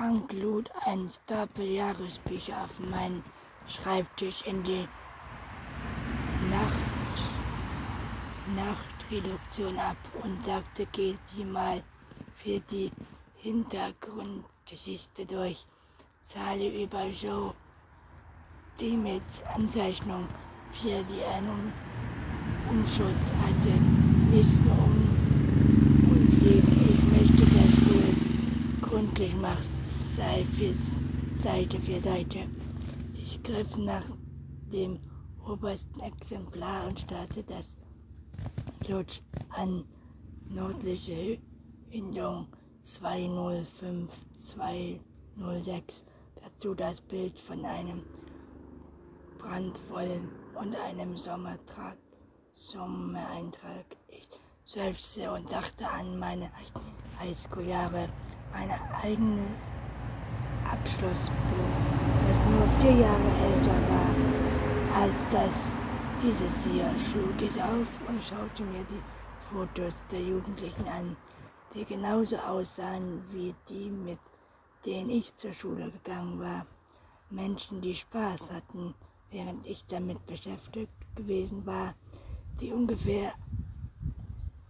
Frank lud einen Stapel Jahresbücher auf meinen Schreibtisch in die Nacht, Nachtreduktion ab und sagte, geh die mal für die Hintergrundgeschichte durch. Zahle über Joe Demets Anzeichnung für die einen Umschutz hatte. Nichts nur um und. Ich möchte, dass du es gründlich machst, sei für Seite für Seite. Ich griff nach dem obersten Exemplar und starrte das Lutsch an. Nördliche Windung 205206. Dazu das Bild von einem brandvollen und einem Sommertrag, Sommereintrag. Ich seufzte und dachte an meine Highschool-Jahre, mein eigenes Abschlussbuch, das nur vier Jahre älter war als das dieses hier, schlug ich auf und schaute mir die Fotos der Jugendlichen an, die genauso aussahen wie die, mit denen ich zur Schule gegangen war. Menschen, die Spaß hatten, während ich damit beschäftigt gewesen war, die ungefähr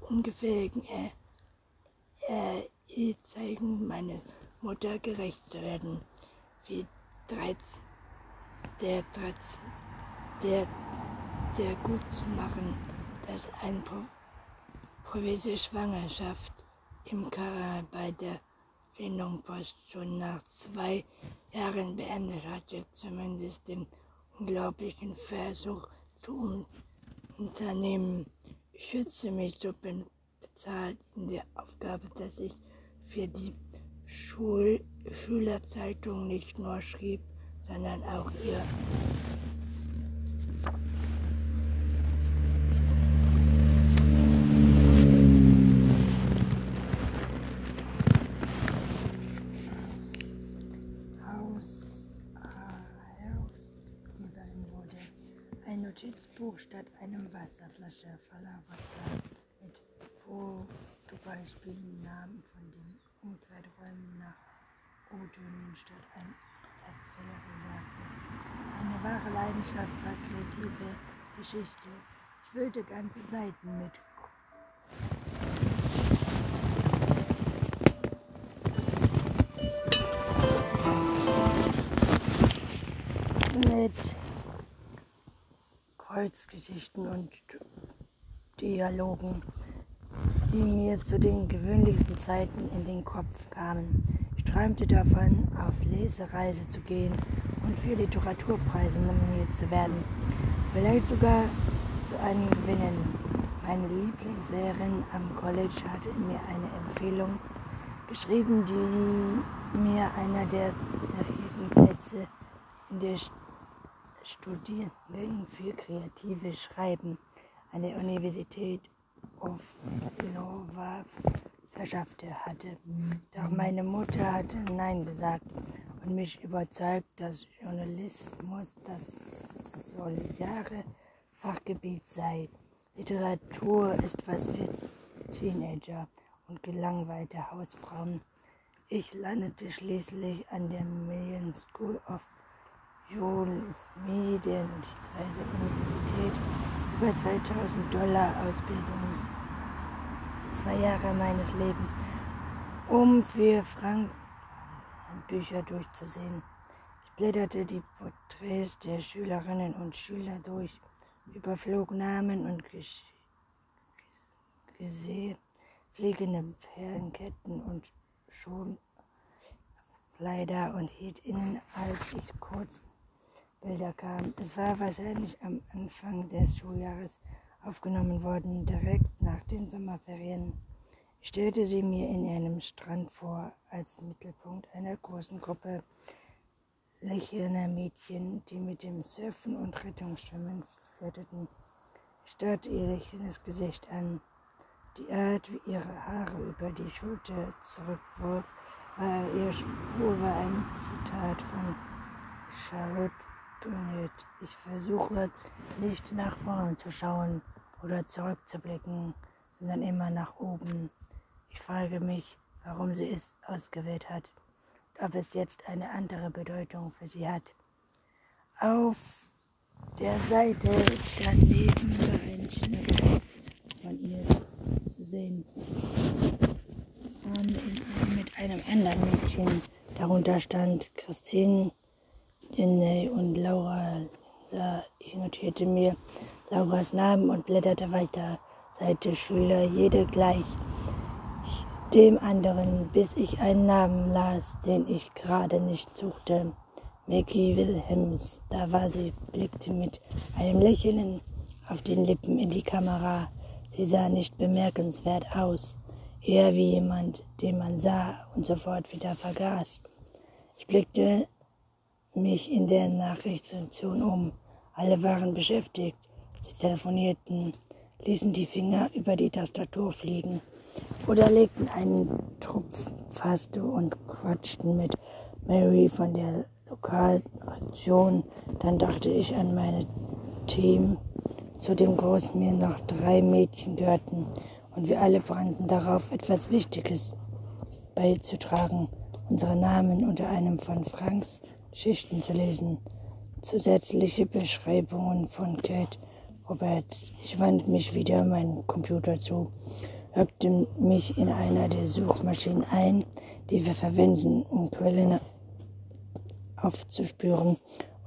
ungefährigen äh, äh, zeigen, meine Mutter gerecht zu werden, wie 13, der, 13, der, der gut zu machen, dass ein Pro Provisor Schwangerschaft im Kara bei der Findungspost schon nach zwei Jahren beendet hatte, zumindest den unglaublichen Versuch zu unternehmen. Ich schütze mich so bezahlt in der Aufgabe, dass ich für die Schul Schülerzeitung nicht nur schrieb, sondern auch ihr Notizbuch statt einem Wasserflasche voller Wasser mit Fotobeispielen, Namen von den Umkleideräumen nach O-Tönen statt ein Affäre Eine wahre Leidenschaft war kreative Geschichte. Ich füllte ganze Seiten mit. Mit Kreuzgeschichten und Dialogen, die mir zu den gewöhnlichsten Zeiten in den Kopf kamen. Ich träumte davon, auf Lesereise zu gehen und für Literaturpreise nominiert zu werden, vielleicht sogar zu einem gewinnen. Meine Lieblingslehrerin am College hatte mir eine Empfehlung geschrieben, die mir einer der, vierten Plätze in der Studiengängen für kreatives Schreiben an der Universität of Iowa verschaffte hatte. Doch meine Mutter hatte Nein gesagt und mich überzeugt, dass Journalismus das solidare Fachgebiet sei. Literatur ist was für Teenager und gelangweilte Hausfrauen. Ich landete schließlich an der Million School of Journalismus, Medien und die Universität über 2000 Dollar Ausbildung. Zwei Jahre meines Lebens, um für Frank Bücher durchzusehen. Ich blätterte die Porträts der Schülerinnen und Schüler durch, überflog Namen und gesehen fliegende Perlenketten und Schulkleider und hielt innen, als ich kurz Bilder kamen. Es war wahrscheinlich am Anfang des Schuljahres aufgenommen worden, direkt nach den Sommerferien. Ich stellte sie mir in einem Strand vor, als Mittelpunkt einer großen Gruppe lächelnder Mädchen, die mit dem Surfen und Rettungsschwimmen flirteten. Ich starrte ihr lächelndes Gesicht an. Die Art, wie ihre Haare über die Schulter zurückwarf, war ihr Spur war ein Zitat von Charlotte Bennett. Ich versuche nicht nach vorn zu schauen oder zurückzublicken, sondern immer nach oben. Ich frage mich, warum sie es ausgewählt hat. ob es jetzt eine andere Bedeutung für sie hat. Auf der Seite daneben war ein schönes von ihr zu sehen. Und mit einem anderen Mädchen. Darunter stand Christine, Jenny und Laura. Ich notierte mir Lauras Namen und blätterte weiter. Seite Schüler, jede gleich dem anderen, bis ich einen Namen las, den ich gerade nicht suchte. Maggie Wilhelms, da war sie, blickte mit einem Lächeln auf den Lippen in die Kamera. Sie sah nicht bemerkenswert aus, eher wie jemand, den man sah und sofort wieder vergaß. Ich blickte mich in der Nachrichtenstation um. Alle waren beschäftigt. Sie telefonierten, ließen die Finger über die Tastatur fliegen oder legten einen Tropf Faste und quatschten mit Mary von der Lokalration. Dann dachte ich an meine Team, zu dem großen mir noch drei Mädchen gehörten, und wir alle brannten darauf, etwas Wichtiges beizutragen, unsere Namen unter einem von Franks Schichten zu lesen, zusätzliche Beschreibungen von Kate Roberts. Ich wandte mich wieder meinem Computer zu loggte mich in einer der Suchmaschinen ein, die wir verwenden, um Quellen aufzuspüren,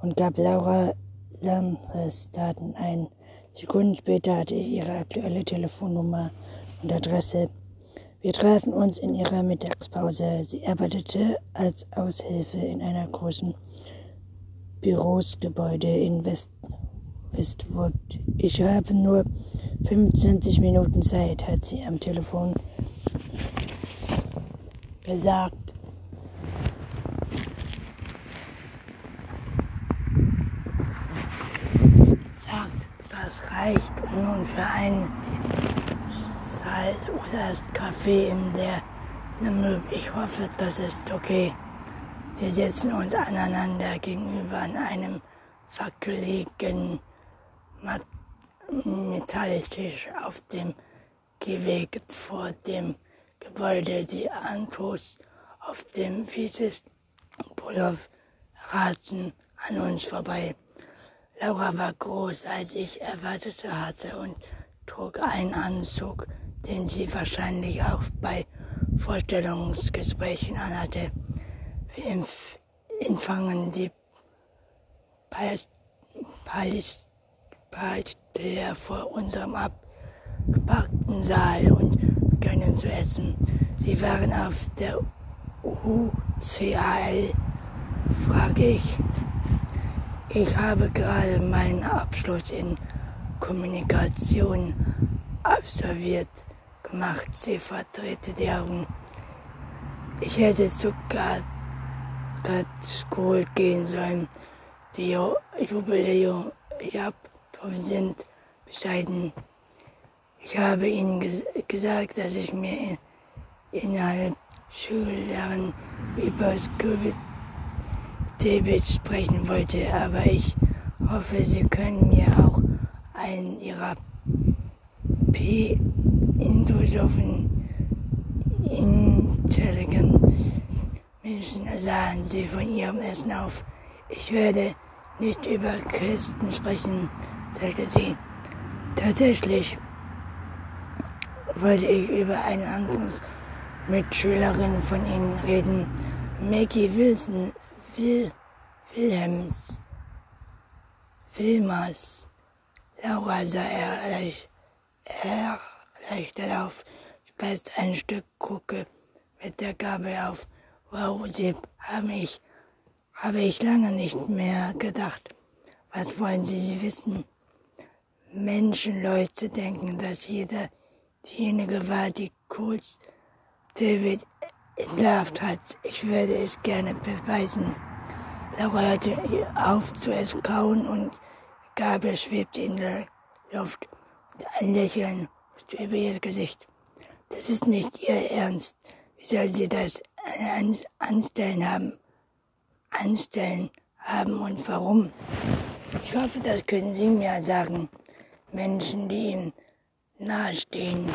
und gab Laura Lanres Daten ein. Sekunden später hatte ich ihre aktuelle Telefonnummer und Adresse. Wir trafen uns in ihrer Mittagspause. Sie arbeitete als Aushilfe in einer großen Bürosgebäude in West Westwood. Ich habe nur 25 Minuten Zeit, hat sie am Telefon gesagt. Sagt, das reicht nun für ein Salz oder Kaffee in der Ich hoffe, das ist okay. Wir setzen uns aneinander gegenüber an einem fackeligen Mat Metalltisch auf dem Gehweg vor dem Gebäude. Die Autos auf dem Wieses Pullover raten an uns vorbei. Laura war groß, als ich erwartet hatte und trug einen Anzug, den sie wahrscheinlich auch bei Vorstellungsgesprächen anhatte. Wir empfangen die er vor unserem abgepackten Saal und begannen zu essen. Sie waren auf der UCAL, frage ich. Ich habe gerade meinen Abschluss in Kommunikation absolviert gemacht. Sie verdrehte die Augen. Ich hätte zu Grad School gehen sollen. Die Jubiläum, ich hab sind bescheiden. Ich habe ihnen ges gesagt, dass ich mir in, innerhalb Schuljahren über Tibet sprechen wollte, aber ich hoffe, Sie können mir auch einen Ihrer P-Intrusofen intelligent Menschen sahen Sie von Ihrem Essen auf. Ich werde nicht über Christen sprechen, sagte sie. Tatsächlich wollte ich über eine andere Mitschülerin von Ihnen reden, Maggie Wilson, Will, Wilhelms, Wilmers. Laura sah erleichtert auf, speist ein Stück Kruke mit der Gabel auf. Wow, sie haben ich, habe ich lange nicht mehr gedacht. Was wollen Sie, Sie wissen? Menschen, Leute denken, dass jeder diejenige war, die kurz David entlarvt hat. Ich würde es gerne beweisen. Laura hörte auf zu es kauen und Gabel schwebte in der Luft. Ein Lächeln über ihr Gesicht. Das ist nicht ihr Ernst. Wie soll sie das anstellen haben? Anstellen haben und warum? Ich hoffe, das können Sie mir sagen. Menschen, die ihm nahestehen.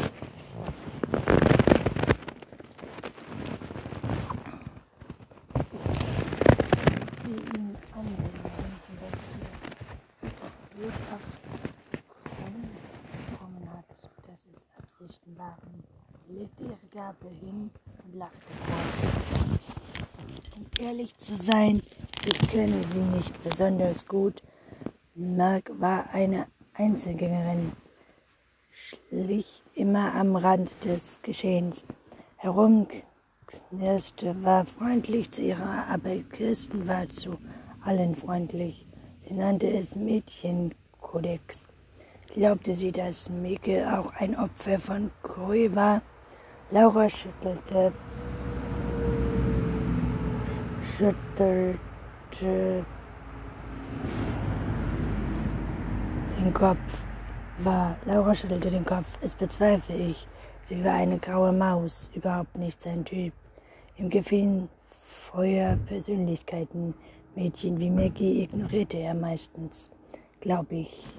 Legte ihre Gabel hin und lachte. Um ehrlich zu sein, ich kenne sie nicht besonders gut. Mark war eine Einzelgängerin, schlicht immer am Rand des Geschehens herum, knirschte, war freundlich zu ihrer, aber Kirsten war zu allen freundlich. Sie nannte es Mädchenkodex. Glaubte sie, dass Mike auch ein Opfer von Chloe war? Laura schüttelte, schüttelte den Kopf. War. Laura schüttelte den Kopf. Es bezweifle ich. Sie war eine graue Maus, überhaupt nicht sein Typ. Ihm gefielen Feuerpersönlichkeiten. Mädchen wie Maggie ignorierte er meistens, glaube ich.